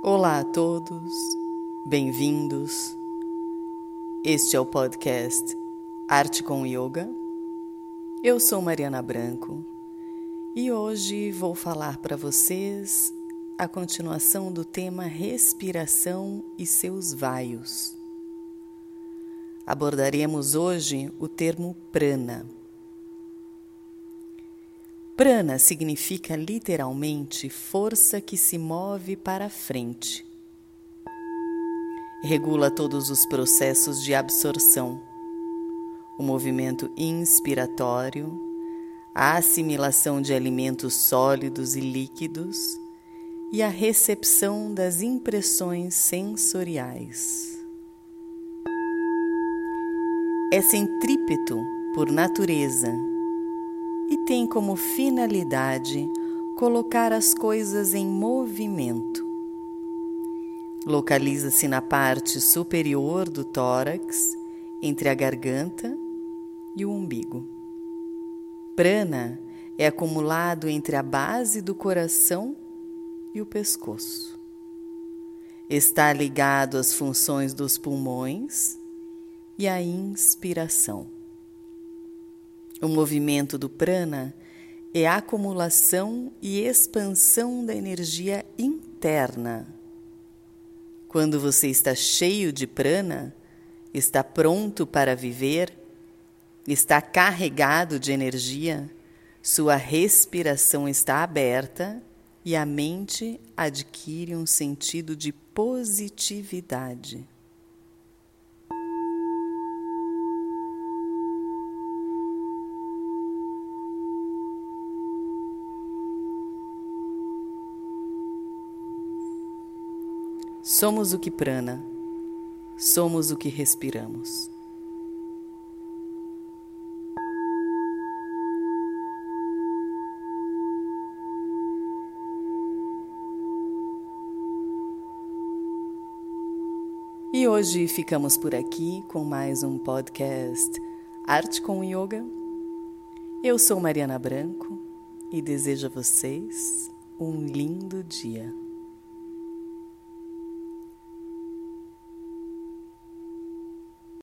Olá a todos, bem-vindos. Este é o podcast Arte com Yoga. Eu sou Mariana Branco e hoje vou falar para vocês a continuação do tema respiração e seus vaios. Abordaremos hoje o termo prana. Prana significa literalmente força que se move para frente. Regula todos os processos de absorção, o movimento inspiratório, a assimilação de alimentos sólidos e líquidos e a recepção das impressões sensoriais. É centrípeto por natureza e tem como finalidade colocar as coisas em movimento. Localiza-se na parte superior do tórax, entre a garganta e o umbigo. Prana é acumulado entre a base do coração e o pescoço. Está ligado às funções dos pulmões e à inspiração. O movimento do prana é a acumulação e expansão da energia interna. Quando você está cheio de prana, está pronto para viver, está carregado de energia, sua respiração está aberta e a mente adquire um sentido de positividade. Somos o que prana, somos o que respiramos. E hoje ficamos por aqui com mais um podcast Arte com Yoga. Eu sou Mariana Branco e desejo a vocês um lindo dia.